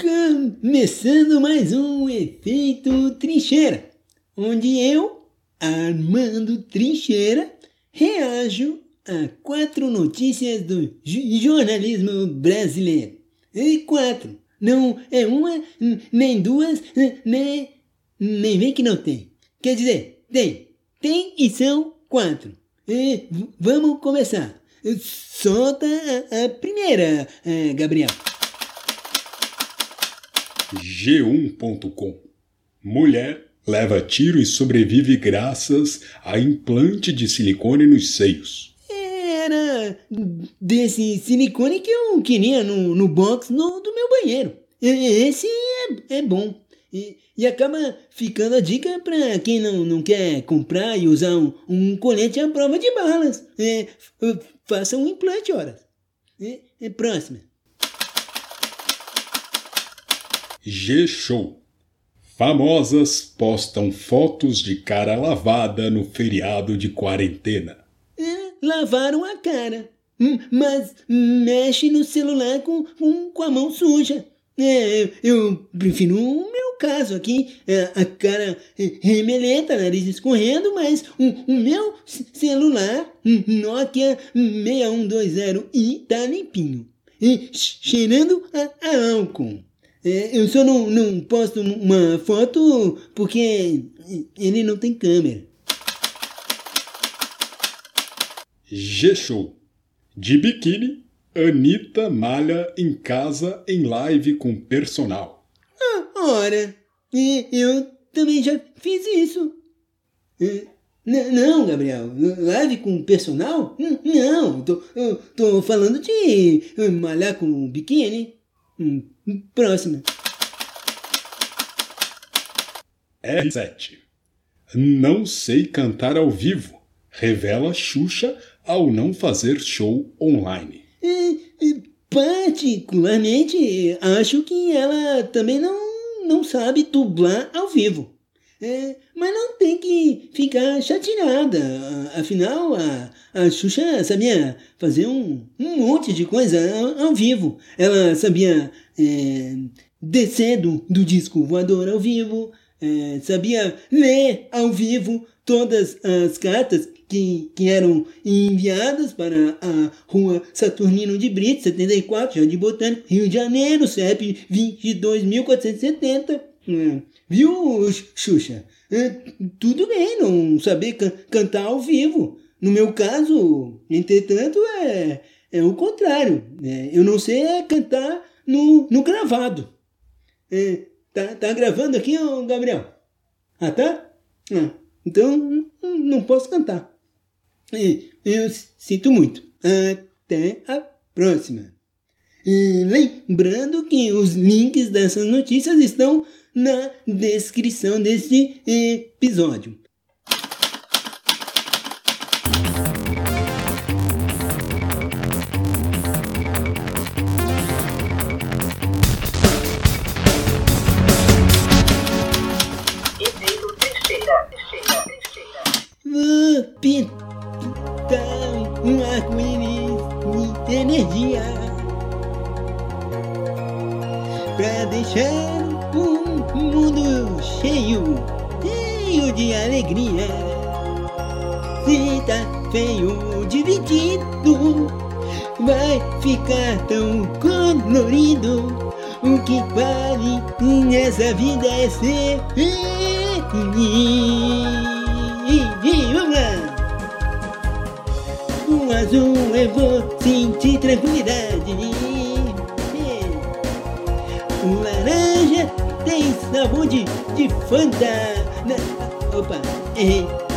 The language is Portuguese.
Começando mais um Efeito Trincheira, onde eu, Armando Trincheira, reajo a quatro notícias do jornalismo brasileiro. E quatro, não é uma, nem duas, nem, nem vem que não tem. Quer dizer, tem, tem e são quatro. E vamos começar. Solta a, a primeira, eh, Gabriel. G1.com Mulher leva tiro e sobrevive graças a implante de silicone nos seios. Era desse silicone que eu queria no, no box no, do meu banheiro. Esse é, é bom. E, e acaba ficando a dica para quem não, não quer comprar e usar um, um colete à prova de balas. É, faça um implante, ora. É, é próxima. G-Show. Famosas postam fotos de cara lavada no feriado de quarentena. É, lavaram a cara, hum, mas mexe no celular com, com, a mão suja. É, eu prefiro o meu caso aqui, é, a cara remelenta, nariz escorrendo, mas o, meu celular, Nokia 6120i, tá limpinho. E cheirando a álcool. É, eu só não, não posto uma foto porque ele não tem câmera. G-Show. De biquíni, Anitta malha em casa em live com personal. Ah, ora, eu também já fiz isso. Não, Gabriel, live com personal? Não, tô, tô falando de malhar com biquíni. Hum, próxima. R7. Não sei cantar ao vivo. Revela Xuxa ao não fazer show online. particularmente, acho que ela também não, não sabe dublar ao vivo. É, mas não tem que ficar chateada. Afinal, a, a Xuxa sabia fazer um, um monte de coisa ao, vivo. Ela sabia é, descer do, do disco voador ao vivo, é, sabia ler ao vivo todas as cartas que, que eram enviadas para a rua Saturnino de Brito, 74, Jardim Botânico, Rio de Janeiro, CEP 22.470. É. Viu, Xuxa? É, tudo bem não saber can cantar ao vivo. No meu caso, entretanto, é, é o contrário. É, eu não sei é cantar no, no gravado. É, tá, tá gravando aqui, Gabriel? Ah, tá? Ah, então não posso cantar. eu sinto muito. Até a próxima. lembrando que os links dessas notícias estão na descrição deste episódio. Pintar um arco-íris de energia pra deixar um mundo cheio, cheio de alegria. Se tá feio, dividido, vai ficar tão colorido. O que vale nessa vida é ser feliz. O azul eu vou sentir tranquilidade. O laranja tem sabor de, de Fanta. Opa, errei.